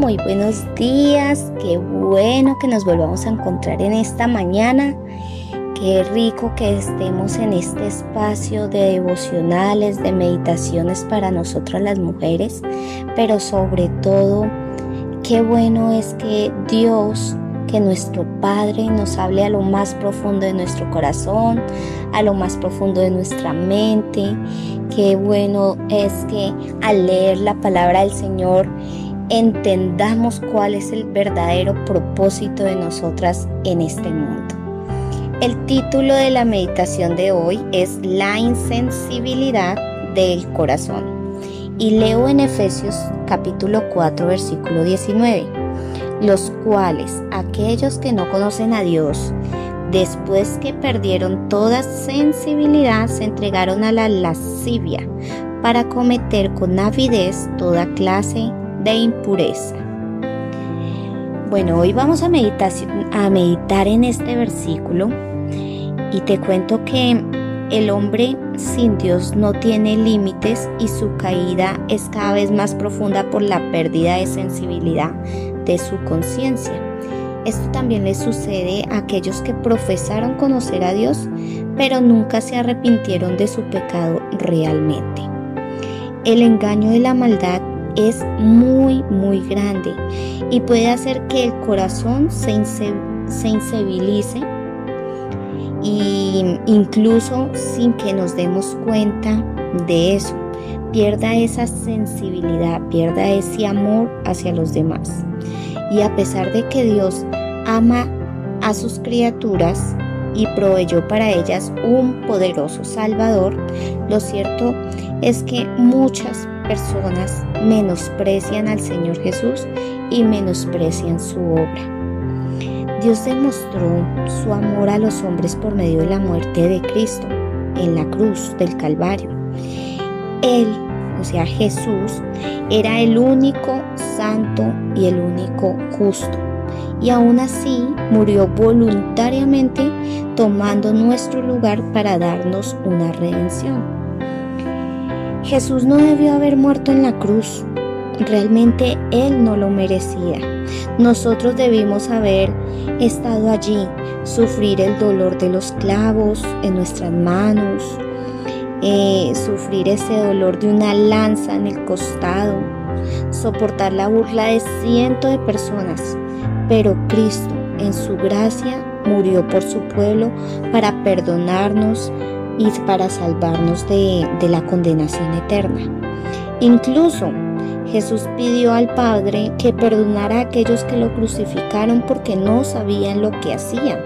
muy buenos días. Qué bueno que nos volvamos a encontrar en esta mañana. Qué rico que estemos en este espacio de devocionales, de meditaciones para nosotras las mujeres, pero sobre todo, qué bueno es que Dios, que nuestro Padre nos hable a lo más profundo de nuestro corazón, a lo más profundo de nuestra mente. Qué bueno es que al leer la palabra del Señor, entendamos cuál es el verdadero propósito de nosotras en este mundo. El título de la meditación de hoy es La insensibilidad del corazón. Y leo en Efesios capítulo 4 versículo 19, los cuales aquellos que no conocen a Dios, después que perdieron toda sensibilidad, se entregaron a la lascivia para cometer con avidez toda clase de impureza. Bueno, hoy vamos a, meditar, en este versículo y te cuento que el hombre sin Dios no tiene límites y su caída es cada vez más profunda por la pérdida de sensibilidad de su conciencia. Esto también le sucede a aquellos que profesaron conocer a Dios, pero nunca se arrepintieron de su pecado realmente. El engaño de la maldad es muy, muy grande y puede hacer que el corazón se, insensibilice y incluso sin que nos demos cuenta de eso, pierda esa sensibilidad, pierda ese amor hacia los demás. Y a pesar de que Dios ama a sus criaturas y proveyó para ellas un poderoso Salvador, lo cierto es que muchas personas menosprecian al Señor Jesús y menosprecian su obra. Dios demostró su amor a los hombres por medio de la muerte de Cristo en la cruz del Calvario. Él, o sea Jesús, era el único santo y el único justo. Y aún así murió voluntariamente tomando nuestro lugar para darnos una redención. Jesús no debió haber muerto en la cruz. Realmente Él no lo merecía. Nosotros debimos haber estado allí, sufrir el dolor de los clavos en nuestras manos, eh, sufrir ese dolor de una lanza en el costado, soportar la burla de cientos de personas. Pero Cristo, en su gracia, murió por su pueblo para perdonarnos, y para salvarnos de, la condenación eterna. Incluso Jesús pidió al Padre que perdonara a aquellos que lo crucificaron porque no sabían lo que hacían.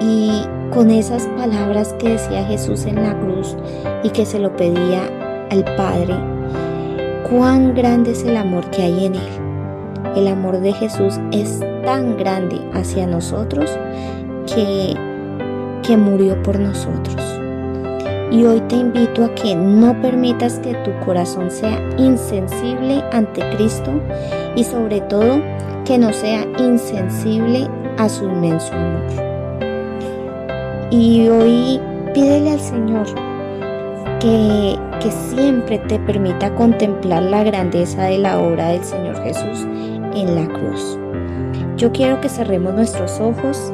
Y con esas palabras que decía Jesús en la cruz y que se lo pedía al Padre, cuán grande es el amor que hay en Él. El amor de Jesús es tan grande hacia nosotros que que murió por nosotros. Y hoy te invito a que no permitas que tu corazón sea insensible ante Cristo y sobre todo que no sea insensible a su inmenso amor. Y hoy pídele al Señor que, que siempre te permita contemplar la grandeza de la obra del Señor Jesús en la cruz. Yo quiero que cerremos nuestros ojos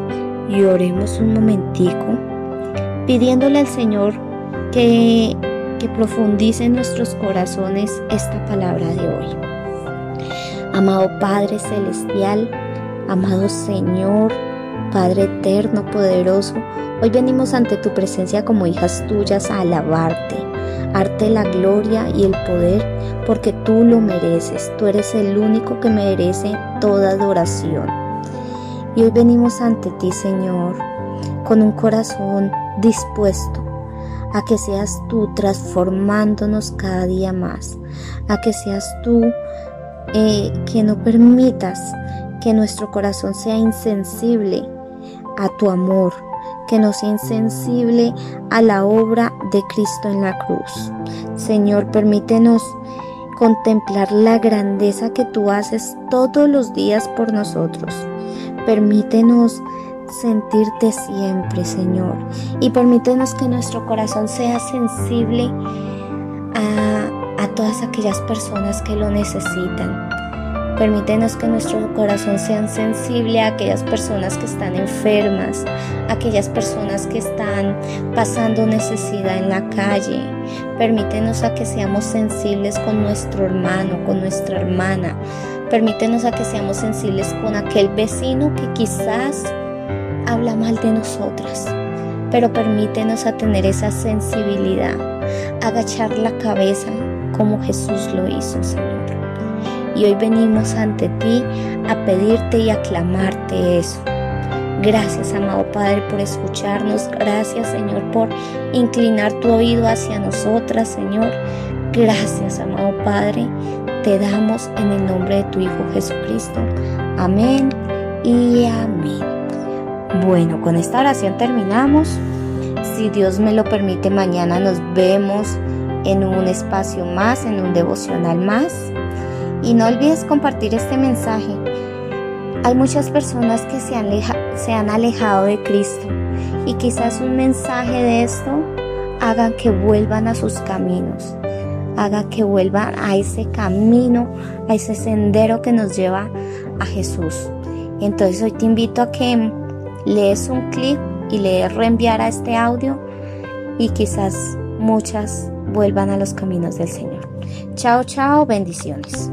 y oremos un momentico pidiéndole al Señor que, que profundice en nuestros corazones esta palabra de hoy. Amado Padre Celestial, amado Señor, Padre eterno, poderoso, hoy venimos ante tu presencia como hijas tuyas a alabarte, arte la gloria y el poder, porque tú lo mereces, tú eres el único que merece toda adoración. Y hoy venimos ante ti, Señor, con un corazón dispuesto a que seas tú transformándonos cada día más, a que seas tú eh, que no permitas que nuestro corazón sea insensible a tu amor, que no sea insensible a la obra de Cristo en la cruz. Señor, permítenos contemplar la grandeza que tú haces todos los días por nosotros Permítenos sentirte siempre, Señor. Y permítenos que nuestro corazón sea sensible a, todas aquellas personas que lo necesitan. Permítenos que nuestro corazón sea sensible a aquellas personas que están enfermas, a aquellas personas que están pasando necesidad en la calle. Permítenos a que seamos sensibles con nuestro hermano, con nuestra hermana. Permítenos a que seamos sensibles con aquel vecino que quizás habla mal de nosotras. Pero permítenos a tener esa sensibilidad, agachar la cabeza como Jesús lo hizo, Señor y hoy venimos ante ti a pedirte y a clamarte eso. Gracias, amado Padre, por escucharnos. Gracias, Señor, por inclinar tu oído hacia nosotras, Señor. Gracias, amado Padre. Te damos en el nombre de tu Hijo Jesucristo. Amén y amén. Bueno, con esta oración terminamos. Si Dios me lo permite, mañana nos vemos en un espacio más, en un devocional más. Y no olvides compartir este mensaje. Hay muchas personas que se han, se han alejado de Cristo y quizás un mensaje de esto haga que vuelvan a sus caminos, haga que vuelvan a ese camino, a ese sendero que nos lleva a Jesús. Entonces hoy te invito a que lees un clip y le reenviar a este audio y quizás muchas vuelvan a los caminos del Señor. Chao, chao, bendiciones.